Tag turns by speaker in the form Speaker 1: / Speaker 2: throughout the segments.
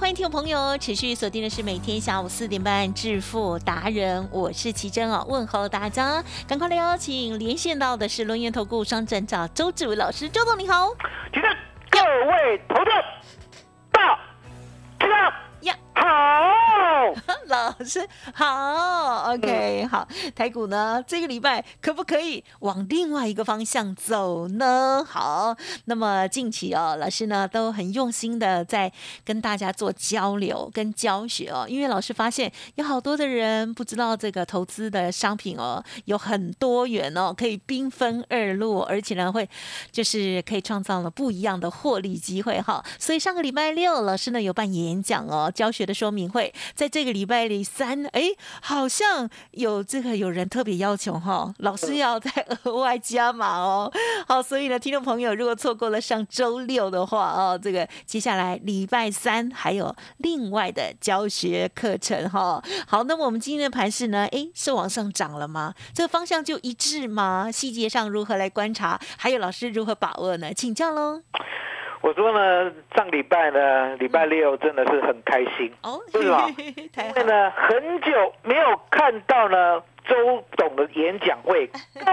Speaker 1: 欢迎听众朋友持续锁定的是每天下午四点半致富达人，我是奇珍哦，问候大家，赶快来邀请连线到的是龙源投顾商站长周志伟老师，周总你好，
Speaker 2: 奇珍，各位投资大家
Speaker 1: 呀。
Speaker 2: 好，
Speaker 1: 老师好，OK，好，台股呢这个礼拜可不可以往另外一个方向走呢？好，那么近期哦，老师呢都很用心的在跟大家做交流跟教学哦，因为老师发现有好多的人不知道这个投资的商品哦有很多元哦，可以兵分二路，而且呢会就是可以创造了不一样的获利机会哈。所以上个礼拜六老师呢有办演讲哦，教学的说明会，在这个礼拜里三，哎，好像有这个有人特别要求哈，老师要再额外加码哦。好，所以呢，听众朋友如果错过了上周六的话哦，这个接下来礼拜三还有另外的教学课程哈。好，那么我们今天的盘势呢，哎，是往上涨了吗？这个方向就一致吗？细节上如何来观察？还有老师如何把握呢？请教喽。
Speaker 2: 我说呢，上礼拜呢，礼拜六真的是很开心
Speaker 1: 哦，
Speaker 2: 为什么？因为呢，很久没有看到呢周董的演讲会 高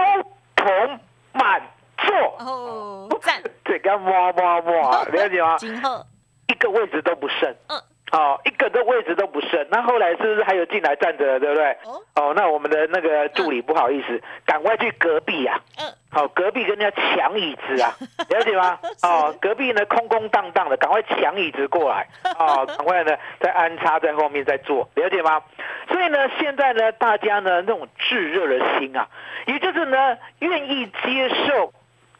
Speaker 2: 朋满座，
Speaker 1: 哦，赞，
Speaker 2: 这个摸摸摸，了解吗？
Speaker 1: 今后。
Speaker 2: 一个位置都不剩，
Speaker 1: 嗯，
Speaker 2: 哦，一个的位置都不剩。那后来是不是还有进来站着的，对不对？
Speaker 1: 哦，
Speaker 2: 哦，那我们的那个助理不好意思，赶快去隔壁啊，
Speaker 1: 嗯，
Speaker 2: 好、隔壁跟人家抢椅子啊，了解吗？哦，隔壁呢空空荡荡的，赶快抢椅子过来，哦，赶快呢再安插在后面再坐，了解吗？所以呢，现在呢，大家呢那种炙热的心啊，也就是呢愿意接受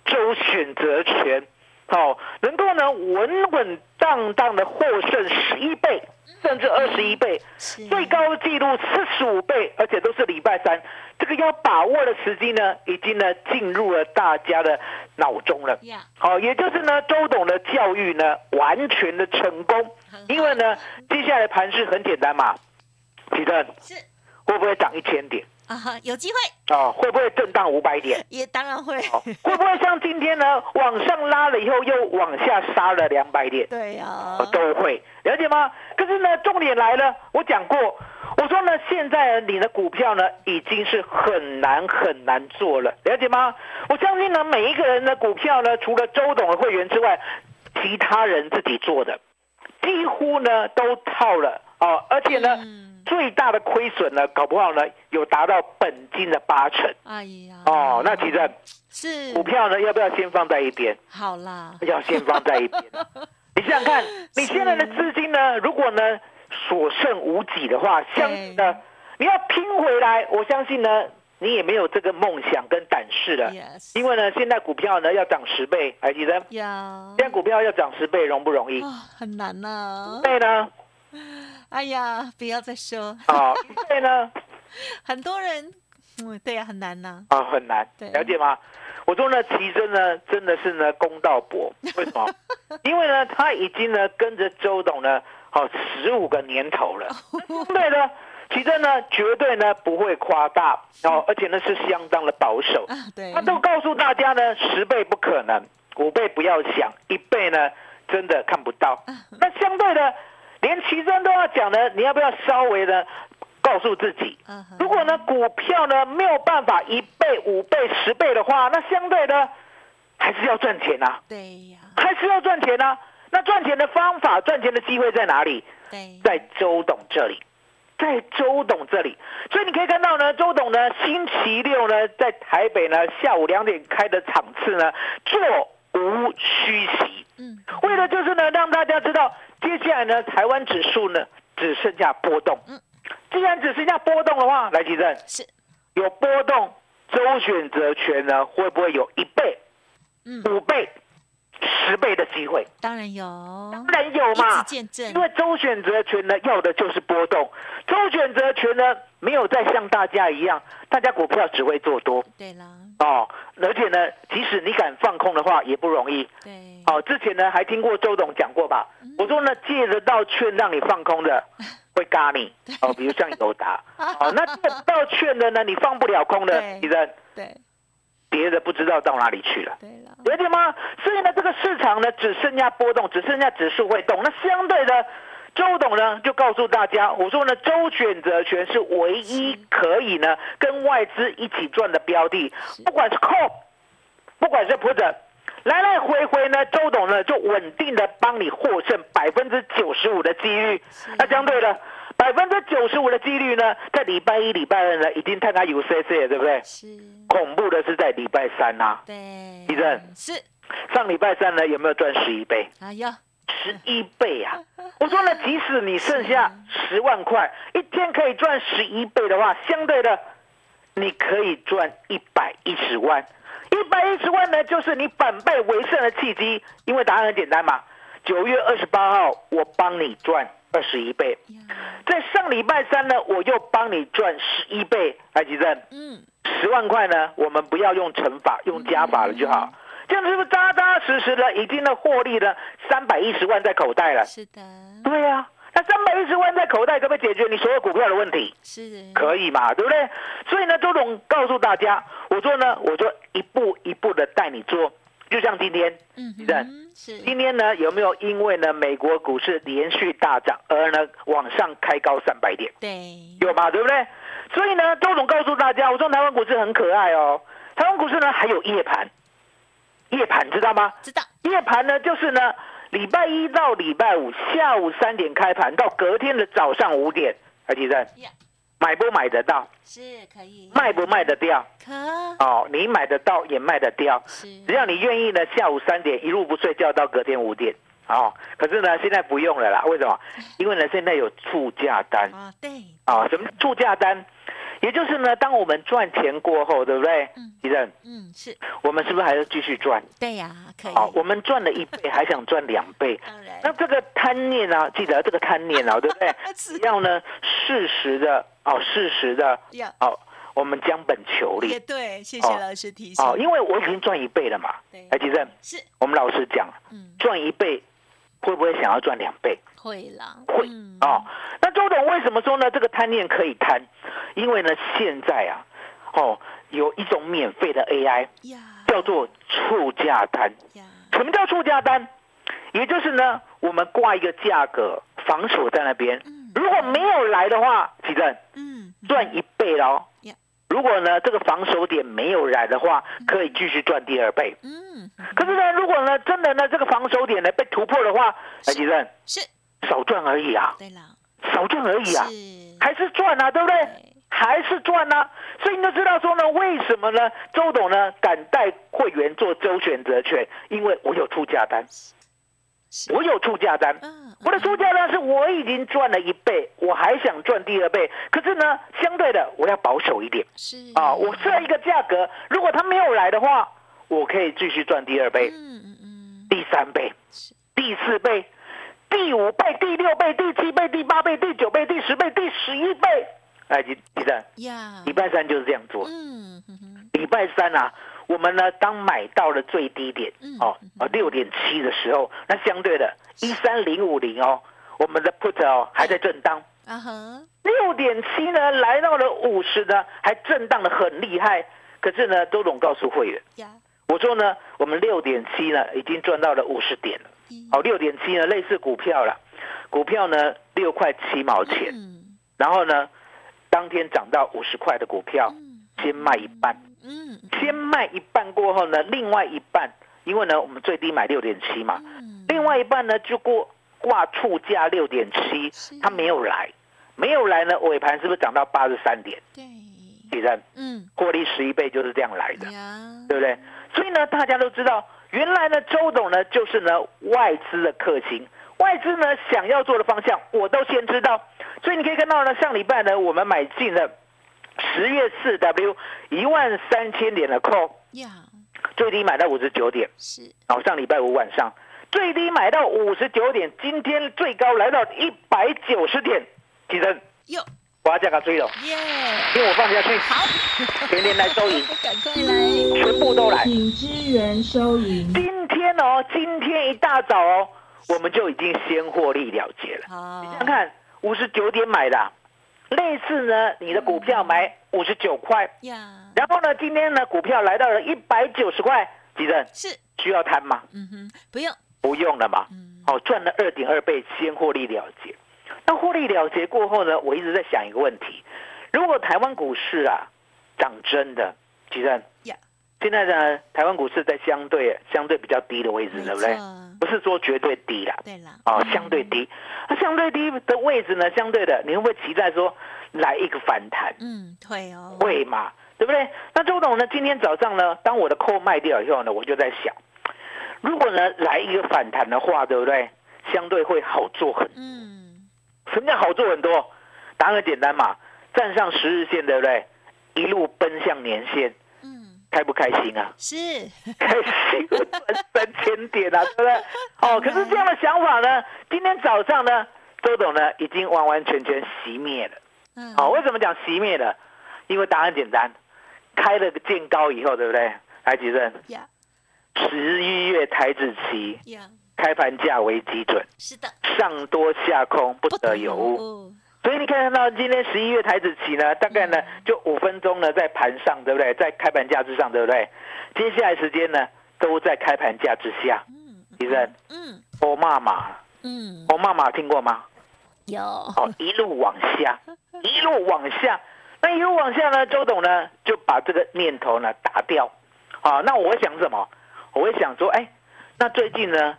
Speaker 2: 周选择权，哦，能够呢稳稳当当的获胜十一倍，甚至二十一倍，最高纪录四十五倍，而且都是礼拜三。这个要把握的时机呢，已经呢进入了大家的脑中了。
Speaker 1: 呀，
Speaker 2: 好、也就是呢，周董的教育呢，完全的成功。因为呢，接下来盘势很简单嘛，启正
Speaker 1: 是
Speaker 2: 会不会涨一千点？
Speaker 1: 啊哈，有机会
Speaker 2: 啊、会不会震荡五百点？
Speaker 1: 也当然会，
Speaker 2: 哦，会不会像今天呢，往上拉了以后又往下杀了两百点？
Speaker 1: 对呀、
Speaker 2: 哦，都会了解吗？可是呢，重点来了，我讲过，我说呢，现在你的股票呢已经是很难很难做了，了解吗？我相信呢，每一个人的股票呢，除了周董的会员之外，其他人自己做的，几乎呢都套了哦，而且呢，
Speaker 1: 嗯
Speaker 2: 最大的亏损呢，搞不好呢有达到本金的八成
Speaker 1: 哎呀，
Speaker 2: 哦。那其实
Speaker 1: 是
Speaker 2: 股票呢，要不要先放在一边？
Speaker 1: 好啦，
Speaker 2: 要先放在一边。你想想看，你现在的资金呢，如果呢所剩无几的话，相信呢你要拼回来，我相信呢你也没有这个梦想跟胆识了。
Speaker 1: ，yes，
Speaker 2: 因为呢，现在股票呢要涨十倍，还记得？
Speaker 1: 呀，
Speaker 2: 现在股票要涨十倍容不容易？
Speaker 1: 啊，很难呐、
Speaker 2: 倍呢？
Speaker 1: 哎呀，不要再说，
Speaker 2: 啊，一倍呢？
Speaker 1: 很多人，嗯，对呀、很难呐、
Speaker 2: 啊，很难
Speaker 1: 对，
Speaker 2: 了解吗？我说呢，奇珍呢，真的是呢公道伯，为什么？因为呢，他已经呢跟着周董呢，好十五个年头了，对呢，奇珍呢绝对呢不会夸大哦，而且呢是相当的保守，
Speaker 1: 啊，对，
Speaker 2: 他都告诉大家呢，十倍不可能，五倍不要想，一倍呢真的看不到。那相对的，连奇珍都要讲呢，你要不要稍微的告诉自己？如果呢股票呢没有办法一倍、五倍、十倍的话，那相对的还是要赚钱啊，
Speaker 1: 对呀，
Speaker 2: 还是要赚钱啊。那赚钱的方法、赚钱的机会在哪里？
Speaker 1: 对，
Speaker 2: 在周董这里，在周董这里。所以你可以看到呢，周董呢星期六呢在台北呢下午两点开的场次呢，座无虚席。
Speaker 1: 嗯，
Speaker 2: 为了就是呢，让大家知道，接下来呢，台湾指数呢只剩下波动。
Speaker 1: 嗯，
Speaker 2: 既然只剩下波动的话，来，吉正
Speaker 1: 是，
Speaker 2: 有波动，周选择权呢会不会有一倍、
Speaker 1: 嗯，
Speaker 2: 五倍、十倍的机会？
Speaker 1: 当然有，
Speaker 2: 当然有嘛。
Speaker 1: 直，见证。
Speaker 2: 因，为周选择权呢要的就是波动，周选择权呢没有再像大家一样，大家股票只会做多。
Speaker 1: 对啦，
Speaker 2: 哦，而且呢，即使你敢放空的话也不容易。
Speaker 1: 对，
Speaker 2: 哦，之前呢还听过周董讲过吧？我说呢，借得到券让你放空的，会嘎你哦，比如像友达哦，那借不到券的呢，你放不了空的
Speaker 1: 对，
Speaker 2: 你的
Speaker 1: 对，
Speaker 2: 别的不知道到哪里去了。
Speaker 1: 对了，
Speaker 2: 了解吗？所以呢，这个市场呢只剩下波动，只剩下指数会动。那相对的，周董呢就告诉大家，我说呢，周选择权是唯一可以呢跟外资一起赚的标的，不管是 call，不管是 put，来来回回呢，周董呢就稳定的帮你获胜百分之九十五的几率。那相对的。百分之九十五的几率呢，在礼拜一、礼拜二呢，已经探他有 C C 了，对不对？
Speaker 1: 是，
Speaker 2: 恐怖的是在礼拜三呐、
Speaker 1: 对，
Speaker 2: 地震
Speaker 1: 是，
Speaker 2: 上礼拜三呢，有没有赚十一倍？
Speaker 1: 哎呀，
Speaker 2: 十一倍啊！我说呢，即使你剩下十万块，一天可以赚十一倍的话，相对的，你可以赚一百一十万。一百一十万呢，就是你反败为胜的契机。因为答案很简单嘛，九月二十八号我帮你赚二十一倍，在上礼拜三呢，我又帮你赚十一倍。来，吉正，
Speaker 1: 嗯，
Speaker 2: 十万块呢，我们不要用乘法，用加法了就好。这样是不是扎扎实实的已经呢获利了三百一十万在口袋了？
Speaker 1: 是的，
Speaker 2: 对呀、那三百一十万在口袋，可不可以解决你所有股票的问题？
Speaker 1: 是，
Speaker 2: 可以嘛，对不对？所以呢，周董告诉大家，我说呢，我就一步一步的带你做，就像今天，
Speaker 1: 嗯
Speaker 2: 是的
Speaker 1: 哼，是，
Speaker 2: 今天呢有没有因为呢美国股市连续大涨而呢往上开高三百点？
Speaker 1: 对，
Speaker 2: 有嘛，对不对？所以呢，周总告诉大家，我说台湾股市很可爱哦。台湾股市呢还有夜盘，夜盘知道吗？
Speaker 1: 知道，
Speaker 2: 夜盘呢就是呢礼拜一到礼拜五下午三点开盘，到隔天的早上五点，还记得
Speaker 1: 呀，
Speaker 2: 买不买得到，
Speaker 1: 是可以，
Speaker 2: 卖不卖得掉？
Speaker 1: 可，
Speaker 2: 哦，你买得到也卖得掉，
Speaker 1: 是，
Speaker 2: 只要你愿意呢，下午三点一路不睡觉到隔天五点。哦，可是呢，现在不用了啦。为什么？因为呢，现在有促价单。
Speaker 1: 啊，对，
Speaker 2: 啊，什么是促价单？也就是呢，当我们赚钱过后，对不对
Speaker 1: 嗯？
Speaker 2: 医生，
Speaker 1: 嗯，是，
Speaker 2: 我们是不是还要继续赚？
Speaker 1: 对呀，可以，
Speaker 2: 好，我们赚了一倍，还想赚两倍。
Speaker 1: 当然，
Speaker 2: 那这个贪念啊，记得这个贪念啊，对不对？
Speaker 1: 只
Speaker 2: 要呢适时的哦，适时的
Speaker 1: 呀，
Speaker 2: 哦，我们将本求利
Speaker 1: 也对，谢谢
Speaker 2: 哦
Speaker 1: 老师提醒，
Speaker 2: 哦，因为我已经赚一倍了嘛。
Speaker 1: 对，
Speaker 2: 哎，吉正，
Speaker 1: 是，
Speaker 2: 我们老师讲，
Speaker 1: 嗯，
Speaker 2: 赚一倍会不会想要赚两倍？
Speaker 1: 会啦，
Speaker 2: 会
Speaker 1: 嗯
Speaker 2: 哦，那周董为什么说呢？这个贪念可以贪，因为呢，现在啊，哦，有一种免费的 AI
Speaker 1: 呀，
Speaker 2: 叫做促价单。
Speaker 1: 呀，
Speaker 2: 什么叫促价单？也就是呢，我们挂一个价格防守在那边，
Speaker 1: 嗯
Speaker 2: 如果没有来的话，几正
Speaker 1: 嗯，
Speaker 2: 赚一倍喽
Speaker 1: 呀。
Speaker 2: 如果呢这个防守点没有来的话，可以继续赚第二倍。
Speaker 1: 嗯，
Speaker 2: 可是呢，如果呢真的呢这个防守点呢被突破的话，哎，奇正
Speaker 1: 是，
Speaker 2: 少赚而已啊，
Speaker 1: 对了，
Speaker 2: 少赚而已啊，
Speaker 1: 是，
Speaker 2: 还是赚啊，对不对？
Speaker 1: 对，
Speaker 2: 还是赚啊，所以你就知道说呢，为什么呢？周董呢敢带会员做周选择权，因为我有出价单，我有出价单。
Speaker 1: 嗯，
Speaker 2: 我的出价单是我已经赚了一倍，我还想赚第二倍，可是呢，相对的我要保守一点。
Speaker 1: 是。
Speaker 2: 啊。我设一个价格，如果他没有来的话，我可以继续赚第二倍、
Speaker 1: 嗯嗯嗯，
Speaker 2: 第三倍、第四倍、第五倍、第六倍、第七倍、第八倍、第九倍、第十倍、第十一倍。哎，记记得
Speaker 1: 呀，
Speaker 2: 礼拜三就是这样做。
Speaker 1: 嗯
Speaker 2: 礼拜三啊，我们呢当买到了最低点
Speaker 1: 嗯
Speaker 2: 哦，啊六点七的时候，那相对的一三零五零哦，我们的 put 哦还在震荡，
Speaker 1: 啊哈，
Speaker 2: 六点七呢来到了五十呢，还震荡的很厉害。可是呢，周总告诉会员，
Speaker 1: 呀，
Speaker 2: 我说呢，我们六点七呢已经赚到了五十点了。
Speaker 1: 一
Speaker 2: 好，六点七呢类似股票啦，股票呢六块七毛钱，
Speaker 1: 嗯。
Speaker 2: 然后呢当天涨到五十块的股票，
Speaker 1: 嗯。
Speaker 2: 先卖一半。
Speaker 1: 嗯。
Speaker 2: 先卖一半过后呢，另外一半，因为呢我们最低买六点七嘛，
Speaker 1: 嗯，
Speaker 2: 另外一半呢就过挂促价六点七
Speaker 1: 是，
Speaker 2: 它没有来，没有来呢，尾盘是不是涨到八十三点？
Speaker 1: 对，
Speaker 2: 其实
Speaker 1: 嗯。
Speaker 2: 获利十一倍就是这样来的，
Speaker 1: 呀，
Speaker 2: 对不对？所以呢，大家都知道原来呢，周董呢就是呢外资的克星，外资呢想要做的方向我都先知道，所以你可以看到呢，上礼拜呢我们买进了十月四 W 一万三千点的 call，
Speaker 1: 呀，
Speaker 2: 最低买到五十九点，
Speaker 1: 是。
Speaker 2: 然后，上礼拜五晚上最低买到五十九点，今天最高来到一百九十点，几成？
Speaker 1: 哟
Speaker 2: 我要价格追了，
Speaker 1: 耶，
Speaker 2: 因为我放下去，
Speaker 1: 好，
Speaker 2: 全年来收银，
Speaker 1: 赶快来，
Speaker 2: 全部都来。
Speaker 3: 请支援收银。
Speaker 2: 今天哦，今天一大早哦，我们就已经先获利了结了。
Speaker 1: 你，
Speaker 2: 想想看，五十九点买的啊，类似呢，你的股票买五十九块，
Speaker 1: 呀，
Speaker 2: 然后呢，今天呢，股票来到了一百九十块，几人
Speaker 1: 是，
Speaker 2: 需要贪吗？
Speaker 1: 嗯哼，不用，
Speaker 2: 不用了嘛。
Speaker 1: 嗯，
Speaker 2: 哦，赚了二点二倍，先获利了结。那获利了结过后呢，我一直在想一个问题：如果台湾股市啊涨真的，其实
Speaker 1: 呀，
Speaker 2: 现在呢，台湾股市在相对相对比较低的位置，对不对？不是说绝对低啦，
Speaker 1: 对了，
Speaker 2: 哦，
Speaker 1: 嗯
Speaker 2: 相对低。那相对低的位置呢，相对的，你会不会期待说来一个反弹？
Speaker 1: 嗯，会哦，
Speaker 2: 会嘛，对不对？那周董呢，今天早上呢，当我的扣卖掉以后呢，我就在想，如果呢来一个反弹的话，对不对？相对会好做很
Speaker 1: 嗯，
Speaker 2: 什么叫好做很多？答案很简单嘛，站上十日线，对不对？一路奔向年线，
Speaker 1: 嗯，
Speaker 2: 开不开心啊？
Speaker 1: 是，
Speaker 2: 开心，我赚三千点啊，对不对？哦，可是这样的想法呢，今天早上呢，周董呢已经完完全全熄灭了。
Speaker 1: 嗯，
Speaker 2: 哦，为什么讲熄灭了？因为答案简单，开了个见高以后，对不对？来，吉正，
Speaker 1: 呀
Speaker 2: 十一月台子期
Speaker 1: 呀，
Speaker 2: 开盘价为基准，
Speaker 1: 是的，
Speaker 2: 上多下空不得有误。所以你看到今天十一月台子期呢，大概呢就五分钟呢在盘上，对不对？在开盘价之上，对不对？接下来时间呢都在开盘价之下。
Speaker 1: 嗯，
Speaker 2: 其实
Speaker 1: 嗯
Speaker 2: 欧妈妈，
Speaker 1: 嗯，
Speaker 2: 欧妈妈听过吗？
Speaker 1: 有，
Speaker 2: 哦，一路往下，一路往下，那一路往下呢，周董呢就把这个念头呢打掉。好，那我会想什么？我会想说，哎，那最近呢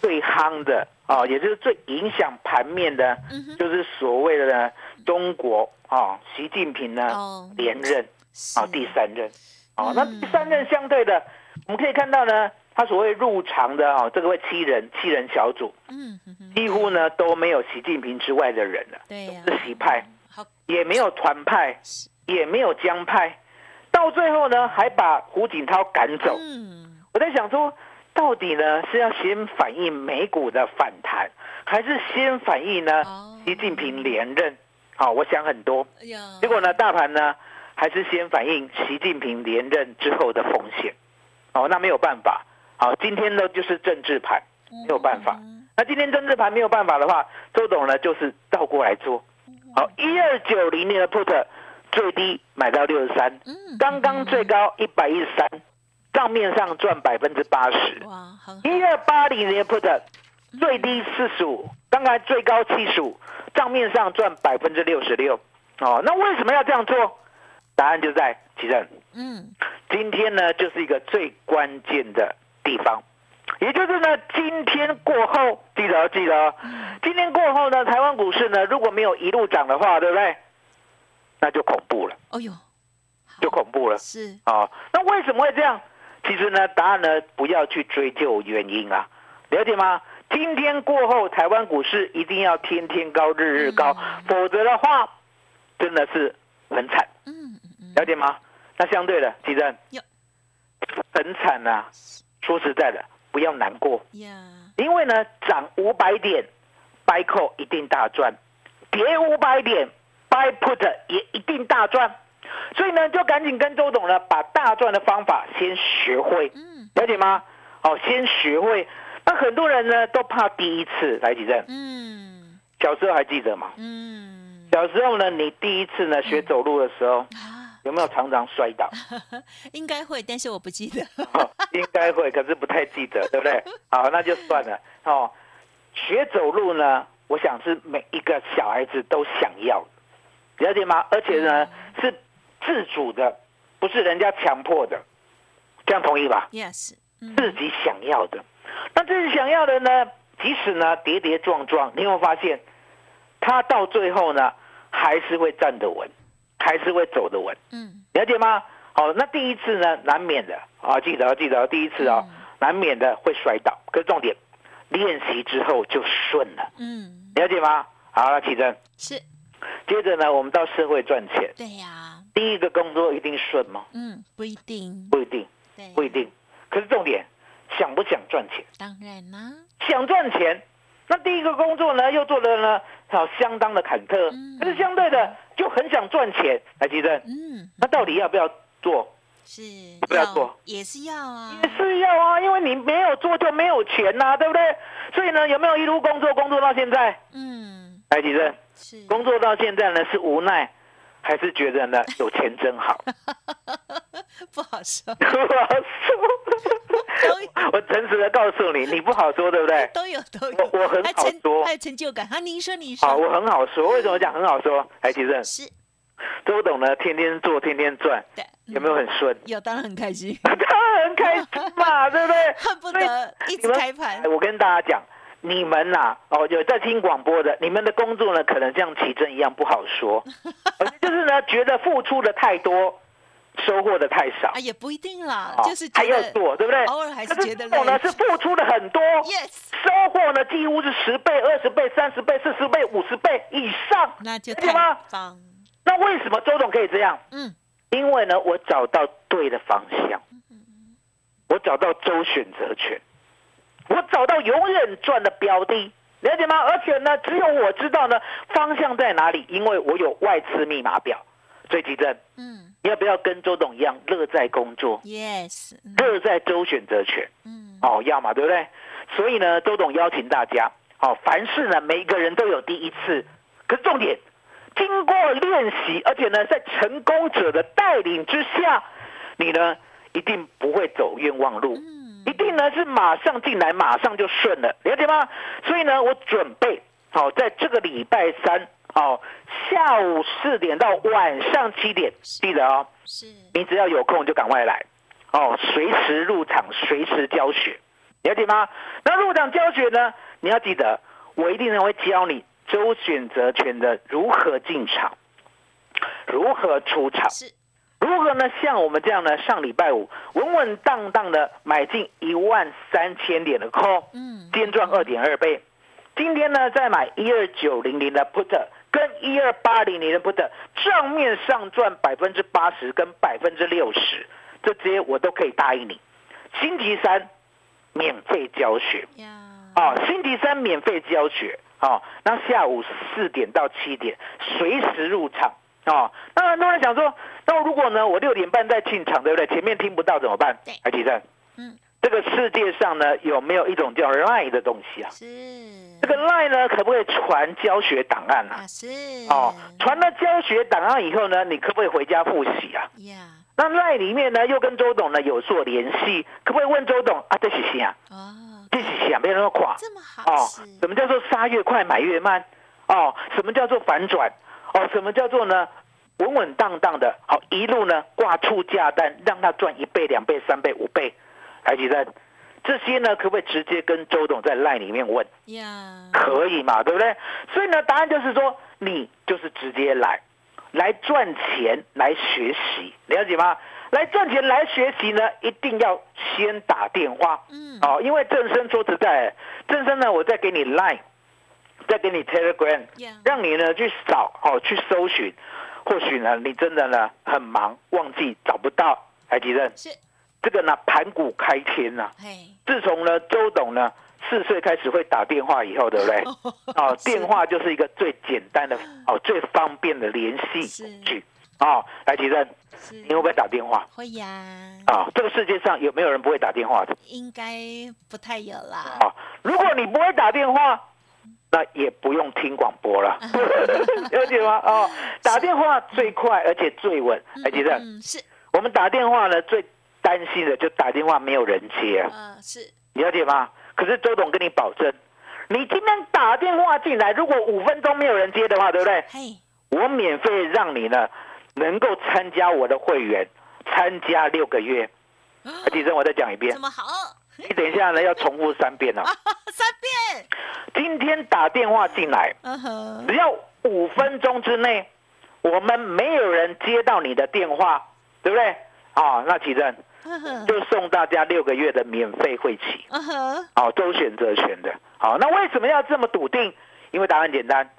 Speaker 2: 最夯的啊、哦，也就是最影响盘面的，就是所谓的呢中国啊、哦，习近平呢
Speaker 1: 哦，
Speaker 2: 连任啊、第三任。哦，
Speaker 1: 嗯。
Speaker 2: 那第三任相对的，我们可以看到呢，他所谓入场的哦，这个位七人七人小组，
Speaker 1: 嗯
Speaker 2: 几乎呢都没有习近平之外的人了。
Speaker 1: 对呀，
Speaker 2: 是习派，
Speaker 1: 好，
Speaker 2: 也没有团派，也没有江派，到最后呢，还把胡锦涛赶走。
Speaker 1: 嗯，
Speaker 2: 我在想说，到底呢是要先反映美股的反弹，还是先反映呢
Speaker 1: 哦
Speaker 2: 习近平连任？好，我想很多。结果呢，大盘呢还是先反映习近平连任之后的风险。哦，那没有办法。好，今天呢就是政治盘，没有办法。
Speaker 1: 嗯
Speaker 2: 那今天政治盘没有办法的话，周董呢就是倒过来做。好，一二九零年的 put 最低买到六十三，
Speaker 1: 嗯，
Speaker 2: 刚刚最高一百一十三，账面上赚百分之八十。
Speaker 1: 哇，
Speaker 2: 一二八零年 put 最低四十五，刚才最高七十五，账面上赚百分之六十六。哦，那为什么要这样做？答案就在其正。
Speaker 1: 嗯，
Speaker 2: 今天呢，就是一个最关键的地方，也就是呢，今天过后，记得哦记得哦，今天过后呢，台湾股市呢，如果没有一路涨的话，对不对？那就恐怖了，
Speaker 1: 哦呦，
Speaker 2: 就恐怖了
Speaker 1: 是，
Speaker 2: 啊、那为什么会这样？其实呢，答案呢，不要去追究原因啊，了解吗？今天过后，台湾股市一定要天天高，日日高，否则的话，真的是很惨。
Speaker 1: 嗯嗯嗯，
Speaker 2: 了解吗？那相对的，吉正很惨呐、说实在的，不要难过，
Speaker 1: 呀，
Speaker 2: 因为呢，涨五百点，buy call 一定大赚；跌五百点，buy put 也一定大赚。所以呢，就赶紧跟周董呢，把大赚的方法先学会，
Speaker 1: 嗯
Speaker 2: 了解吗？好，先学会。那很多人呢，都怕第一次来几阵。
Speaker 1: 嗯
Speaker 2: 小时候还记得吗？
Speaker 1: 嗯，
Speaker 2: 小时候呢，你第一次呢学走路的时候，
Speaker 1: 啊，
Speaker 2: 有没有常常摔倒？
Speaker 1: 应该会，但是我不记得，
Speaker 2: 哦应该会，可是不太记得，对不对？好，那就算了。哦，学走路呢，我想是每一个小孩子都想要，了解吗？而且呢，是自主的，不是人家强迫的，这样同意吧
Speaker 1: ？yes，嗯。
Speaker 2: 自己想要的，那自己想要的呢，即使呢跌跌撞撞，你有没有发现，他到最后呢，还是会站得稳，还是会走得稳。
Speaker 1: 嗯。
Speaker 2: 了解吗？好，那第一次呢，难免的。啊，记得记得第一次啊，难免的会摔倒。可是重点，练习之后就顺了，
Speaker 1: 嗯，
Speaker 2: 了解吗？好，那起正。
Speaker 1: 是。
Speaker 2: 接着呢，我们到社会赚钱，
Speaker 1: 对呀，
Speaker 2: 第一个工作一定顺吗？
Speaker 1: 嗯，不一定，
Speaker 2: 不一定，
Speaker 1: 对，
Speaker 2: 不一定。可是重点，想不想赚钱？
Speaker 1: 当然啦，
Speaker 2: 想赚钱，那第一个工作呢，又做的呢，好相当的坎坷。
Speaker 1: 嗯
Speaker 2: 可是相对的，就很想赚钱。来，吉正，
Speaker 1: 嗯，
Speaker 2: 那到底要不要做？
Speaker 1: 是
Speaker 2: 不要做，
Speaker 1: 也是要啊，
Speaker 2: 也是要啊，因为你没有做就没有钱呐、对不对？所以呢，有没有一路工作工作到现在？
Speaker 1: 嗯，
Speaker 2: 来，吉正，
Speaker 1: 是
Speaker 2: 工作到现在呢，是无奈，还是觉得呢有钱真好？
Speaker 1: 不好说，
Speaker 2: 不好说。我诚实的告诉你，你不好说，对不对？
Speaker 1: 都有都有，
Speaker 2: 我我很
Speaker 1: 还
Speaker 2: 好说
Speaker 1: 成还有成就感。好，您说您
Speaker 2: 好，
Speaker 1: 说，
Speaker 2: 我很好说。为什么讲很好说？来，吉正，
Speaker 1: 是
Speaker 2: 周董呢，天天做，天天赚，
Speaker 1: 的，
Speaker 2: 有没有很顺？
Speaker 1: 有？当然很开心，
Speaker 2: 当然很开心嘛，对不对？
Speaker 1: 恨不得一直开盘
Speaker 2: 哎，我跟大家讲，你们呐、哦，有在听广播的，你们的工作呢，可能像奇珍一样不好说，而且就是呢，觉得付出的太多，收获的太少。
Speaker 1: 啊，，也不一定啦，
Speaker 2: 哦
Speaker 1: 就是
Speaker 2: 还要做，对不对？
Speaker 1: 偶尔还是
Speaker 2: 可
Speaker 1: 觉得
Speaker 2: 我呢是付出的很多
Speaker 1: Yes，
Speaker 2: 收获呢几乎是十倍、二十倍、三十倍、四十倍、五十倍以上，
Speaker 1: 那就太？棒，
Speaker 2: 那为什么周董可以这样？
Speaker 1: 嗯，
Speaker 2: 因为呢，我找到对的方向，我找到周选择权，我找到永远赚的标的，了解吗？而且呢，只有我知道呢方向在哪里，因为我有外资密码表。所以，吉正，
Speaker 1: 嗯
Speaker 2: 要不要跟周董一样乐在工作
Speaker 1: ，，Yes，嗯
Speaker 2: 乐在周选择权？
Speaker 1: 嗯，
Speaker 2: 哦，要嘛，对不对？所以呢，周董邀请大家，哦，凡事呢，每一个人都有第一次，可是重点，经过练习，而且呢，在成功者的带领之下，你呢一定不会走冤枉路，
Speaker 1: 嗯
Speaker 2: 一定呢是马上进来，马上就顺了，了解吗？所以呢，我准备好、在这个礼拜三，哦，下午四点到晚上七点，记得哦，
Speaker 1: 是，
Speaker 2: 你只要有空就赶快来，哦，随时入场，随时教学，了解吗？那入场教学呢，你要记得，我一定会教你周选择权的如何进场，如何出场，
Speaker 1: 是，
Speaker 2: 如何呢？像我们这样呢，上礼拜五稳稳当当的买进一万三千点的 call，
Speaker 1: 嗯，
Speaker 2: 今天赚二点二倍。今天呢，再买一二九零零的 put 跟一二八零零的 put，账面上赚百分之八十跟百分之六十，这些我都可以答应你。星期三免费教学
Speaker 1: 呀，
Speaker 2: 哦，星期三免费教学哦，那下午四点到七点随时入场哦。那很多人想说，那如果呢我六点半再进场，对不对？前面听不到怎么办
Speaker 1: 对？
Speaker 2: 海基站，
Speaker 1: 嗯，
Speaker 2: 这个世界上呢有没有一种叫 Line 的东西啊？
Speaker 1: 是，
Speaker 2: 这个 Line 呢可不可以传教学档案啊？
Speaker 1: 啊是，
Speaker 2: 哦，传了教学档案以后呢，你可不可以回家复习啊？
Speaker 1: 呀，
Speaker 2: 那 Line 里面呢又跟周董呢有所联系，可不可以问周董啊？这是谁啊？
Speaker 1: 哦，
Speaker 2: 这是谁啊？没有那么垮。
Speaker 1: 这么好
Speaker 2: 哦，，什么叫做杀越快买越慢？哦，什么叫做反转？哦，什么叫做呢？稳稳当当的，好一路呢挂出价单，让他赚一倍、两倍、三倍、五倍，台积电这些呢，可不可以直接跟周董在 line 里面问？
Speaker 1: 呀，
Speaker 2: 可以嘛，对不对？所以呢，答案就是说，你就是直接来，来赚钱，来学习，了解吗？来赚钱，来学习呢，一定要先打电话。
Speaker 1: 嗯，
Speaker 2: 哦，因为正生说实在，正生呢，我再给你 Line，再给你 Telegram，
Speaker 1: 呀，
Speaker 2: 让你呢去扫哦，去搜寻。或许呢，你真的呢很忙，忘记找不到。海吉任，
Speaker 1: 是，
Speaker 2: 这个呢盘古开天呐、
Speaker 1: 嘿，
Speaker 2: 自从呢周董呢四岁开始会打电话以后，对不对？哦，
Speaker 1: 是
Speaker 2: 电话就是一个最简单的哦，最方便的联系
Speaker 1: 是
Speaker 2: 工具。哦，来吉任，
Speaker 1: 是，
Speaker 2: 你会不会打电话？
Speaker 1: 会呀，
Speaker 2: 啊、这个世界上有没有人不会打电话的？
Speaker 1: 应该不太有啦，
Speaker 2: 啊，如果你不会打电话，那也不用听广播了，了解吗？哦，打电话最快而且最稳。哎，吉正，
Speaker 1: 嗯，是，
Speaker 2: 我们打电话呢最担心的就打电话没有人接啊，
Speaker 1: 呃，是，
Speaker 2: 你了解吗？可是周董跟你保证，你今天打电话进来，如果五分钟没有人接的话，对不对？
Speaker 1: 嘿，
Speaker 2: 我免费让你呢能够参加我的会员，参加六个月。啊，吉正，我再讲一遍
Speaker 1: 这，么好，
Speaker 2: 你等一下呢要重复三遍哦。
Speaker 1: 三遍，
Speaker 2: 今天打电话进来，只要五分钟之内，我们没有人接到你的电话，对不对？啊、那启正，就送大家六个月的免费会期，
Speaker 1: 嗯哼，
Speaker 2: 好，周选择权的。好，那为什么要这么笃定？因为答案简单，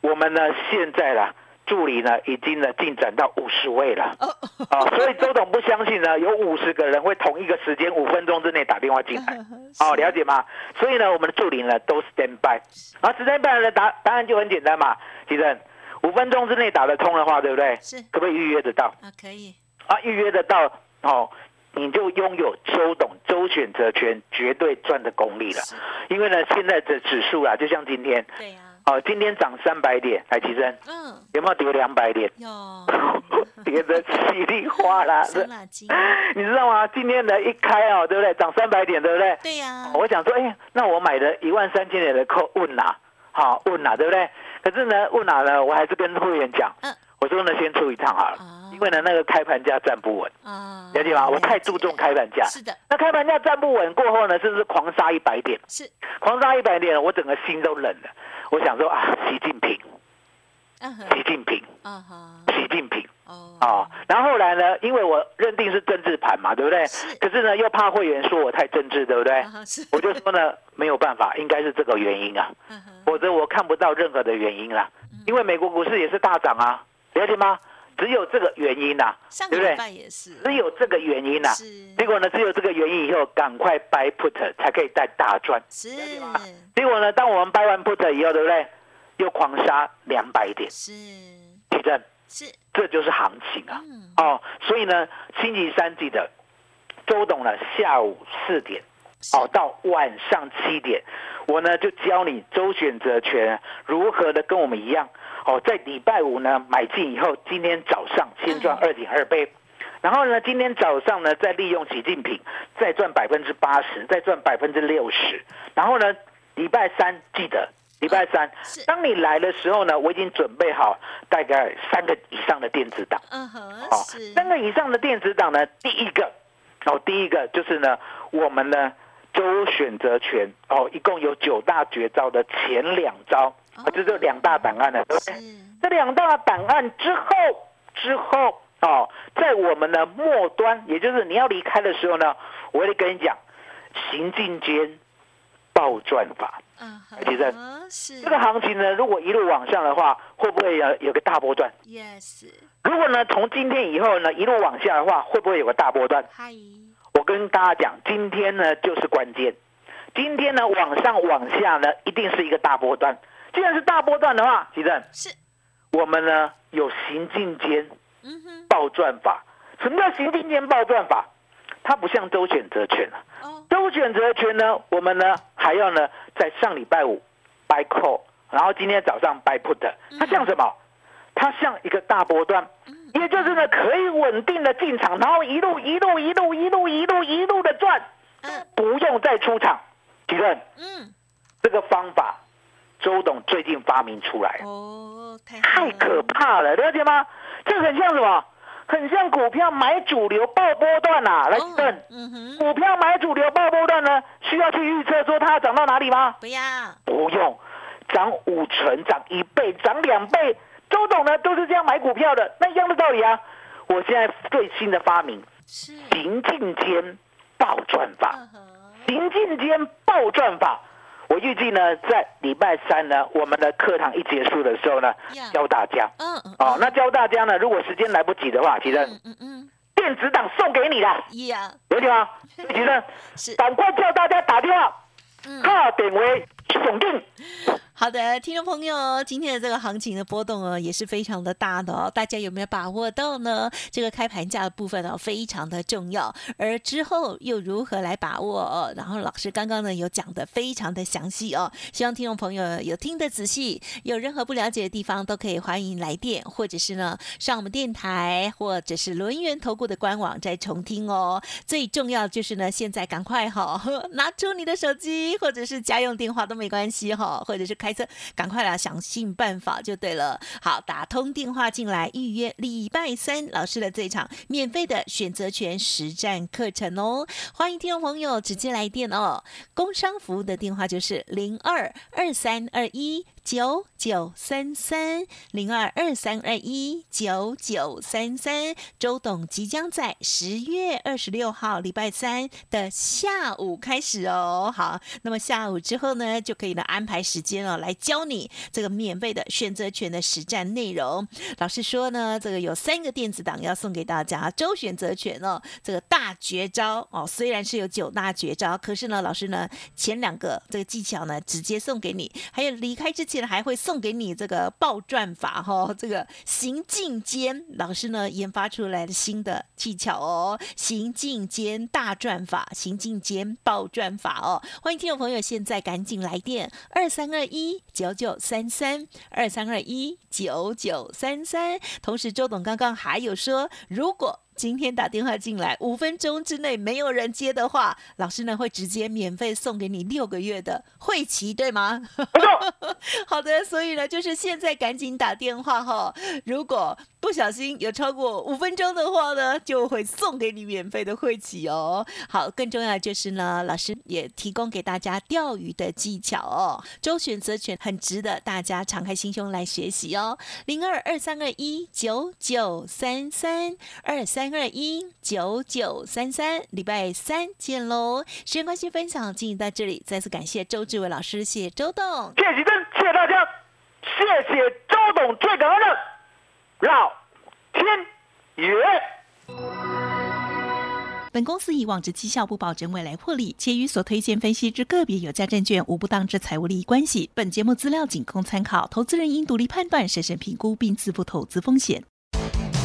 Speaker 2: 我们呢现在啦。助理呢，已经呢进展到五十位了，
Speaker 1: 哦，
Speaker 2: 啊，所以周董不相信呢，有五十个人会同一个时间五分钟之内打电话进来，哦，了解吗？所以呢，我们的助理呢都 stand by，然后 stand by 的答答案就很简单嘛，其实五分钟之内打得通的话，对不对？
Speaker 1: 是。
Speaker 2: 可不可以预约得到？
Speaker 1: 啊，可以，
Speaker 2: 啊，预约得到，哦，你就拥有周董周选择权绝对赚的功力了，因为呢，现在的指数啊，就像今天，
Speaker 1: 对呀，
Speaker 2: 哦，今天涨三百点，来提升，
Speaker 1: 嗯，
Speaker 2: 有没有跌两百点？
Speaker 1: 有
Speaker 2: 跌得稀里哗啦的，你知道吗？今天的一开哦，对不对？涨三百点，对不对？
Speaker 1: 对呀，
Speaker 2: 我想说，哎，那我买的一万三千点的扣问哪？好问哪，对不对？可是呢，问哪呢？我还是跟会员讲，
Speaker 1: 嗯
Speaker 2: 我说呢，先出一趟好了，
Speaker 1: 啊
Speaker 2: 因为呢，那个开盘价站不稳，
Speaker 1: 啊，
Speaker 2: 了解吗？我太注重开盘价。
Speaker 1: 是的，
Speaker 2: 那开盘价站不稳过后呢，是不是狂杀一百点？
Speaker 1: 是，
Speaker 2: 狂杀一百点，我整个心都冷了。我想说啊，习近平，习近平，习近平。
Speaker 1: 哦，
Speaker 2: 啊，然后后来呢，因为我认定是政治盘嘛，对不对？
Speaker 1: 是
Speaker 2: 可是呢，又怕会员说我太政治，对不对？我就说呢，没有办法，应该是这个原因啊，
Speaker 1: 嗯，
Speaker 2: 否则我看不到任何的原因啦。因为美国股市也是大涨啊，了解吗？只有这个原因呐、对不对？
Speaker 1: 也是，
Speaker 2: 只有这个原因呐、
Speaker 1: 是。
Speaker 2: 结果呢，只有这个原因以后，赶快 buy put 才可以带大赚。
Speaker 1: 是。
Speaker 2: 结果呢，当我们 buy 完 put 以后，对不对？又狂杀两百点，
Speaker 1: 是。
Speaker 2: 地震，
Speaker 1: 是，
Speaker 2: 这就是行情啊。
Speaker 1: 嗯，
Speaker 2: 哦，所以呢，星期三记得周董呢下午四点。哦到晚上七点，我呢就教你周选择权如何的跟我们一样哦，在礼拜五呢买进以后，今天早上先赚
Speaker 1: 嗯
Speaker 2: 二点二倍。然后呢，今天早上呢，再利用习近平再赚百分之八十，再赚百分之六十。然后呢，礼拜三记得，礼拜三
Speaker 1: 是，
Speaker 2: 当你来的时候呢，我已经准备好大概三个以上的电子档。
Speaker 1: 嗯哼，
Speaker 2: 哦，三个以上的电子档呢，第一个，哦，第一个就是呢，我们呢周选择权哦，一共有九大绝招的前两招，
Speaker 1: 哦
Speaker 2: 啊，这就两大档案了，对不对？
Speaker 1: 是，
Speaker 2: 这两大档案之后，之后哦，在我们的末端，也就是你要离开的时候呢，我会跟你讲，行进间暴赚法。
Speaker 1: 嗯
Speaker 2: 其实
Speaker 1: 哼，是
Speaker 2: 这个行情呢，如果一路往上的话，会不会有有个大波段
Speaker 1: ？，yes，
Speaker 2: 如果呢，从今天以后呢，一路往下的话，会不会有个大波段？
Speaker 1: 嗨，
Speaker 2: 我跟大家讲，今天呢就是关键。今天呢往上往下呢，一定是一个大波段。既然是大波段的话，奇正，
Speaker 1: 是，
Speaker 2: 我们呢有行进间
Speaker 1: 嗯哼，
Speaker 2: 暴赚法。什么叫行进间暴赚法？它不像周选择权啊。
Speaker 1: 哦，
Speaker 2: 周选择权呢，我们呢还要呢在上礼拜五 buy call，然后今天早上 buy put。它像什么？它像一个大波段，也就是呢可以稳定的进场，然后一路一路一路一路一路一路的赚，
Speaker 1: 嗯
Speaker 2: 不用再出场。提问，
Speaker 1: 嗯，
Speaker 2: 这个方法，周董最近发明出来，
Speaker 1: 哦，太
Speaker 2: 可怕了，了解吗？这很像什么？很像股票买主流爆波段呐、来，提
Speaker 1: 哦，
Speaker 2: 股票买主流爆波段呢，需要去预测说它要涨到哪里吗？
Speaker 1: 不要，
Speaker 2: 不用，涨五成、涨一倍、涨两倍，周董呢都是这样买股票的，那一样的道理啊。我现在最新的发明，
Speaker 1: 是，
Speaker 2: 行进间爆赚法，行进间爆赚法。我预计呢，在礼拜三呢，我们的课堂一结束的时候呢，教大家。
Speaker 1: 嗯嗯，
Speaker 2: 哦，那教大家呢，如果时间来不及的话，其实
Speaker 1: 嗯嗯嗯，
Speaker 2: 电子档送给你的，
Speaker 1: 呀，
Speaker 2: 了解吗？其实
Speaker 1: 是，
Speaker 2: 赶快叫大家打电话，
Speaker 1: 嗯。
Speaker 2: 卡点为锁定。
Speaker 1: 好的，听众朋友，今天的这个行情的波动哦，也是非常的大的哦，大家有没有把握到呢？这个开盘价的部分哦，非常的重要，而之后又如何来把握哦？然后老师刚刚呢有讲的非常的详细哦，希望听众朋友有听得仔细，有任何不了解的地方都可以欢迎来电，或者是呢上我们电台或者是轮源投顾的官网再重听哦。最重要就是呢，现在赶快哈、拿出你的手机或者是家用电话都没关系哈、或者是开车，赶快来想尽办法就对了。好，打通电话进来预约礼拜三老师的这场免费的选择权实战课程哦，欢迎听众朋友直接来电哦。工商服务的电话就是零二二三二一。九九三三零二二三二一九九三三。周董即将在十月二十六号礼拜三的下午开始哦。好，那么下午之后呢，就可以呢安排时间哦，来教你这个免费的选择权的实战内容。老师说呢，这个有三个电子档要送给大家，周选择权哦，这个大绝招哦，虽然是有九大绝招，可是呢，老师呢前两个这个技巧呢直接送给你，还有离开之前现在还会送给你这个爆转法哈、这个行进间，老师呢研发出来的新的技巧哦，行进间大转法，行进间爆转法哦，欢迎听众朋友现在赶紧来电二三二一九九三三二三二一九九三三，同时周董刚刚还有说，如果今天打电话进来，五分钟之内没有人接的话，老师呢会直接免费送给你六个月的会期，对吗？好的，所以呢，就是现在赶紧打电话哈。如果不小心有超过五分钟的话呢，就会送给你免费的会期哦。好，更重要的就是呢，老师也提供给大家钓鱼的技巧哦。周选择权很值得大家敞开心胸来学习哦。零二二三二一九九三三二三二一九九三三，礼拜三见喽。时间关系，分享进行到这里，再次感谢周志伟老师，谢谢周董。
Speaker 2: 谢谢真，谢谢大家，谢谢周董，最感恩的老天爷。
Speaker 1: 本公司以往之绩效不保证未来获利，且与所推荐分析之个别有价证券无不当之财务利益关系。本节目资料仅供参考，投资人应独立判断、审慎评估并自负投资风险。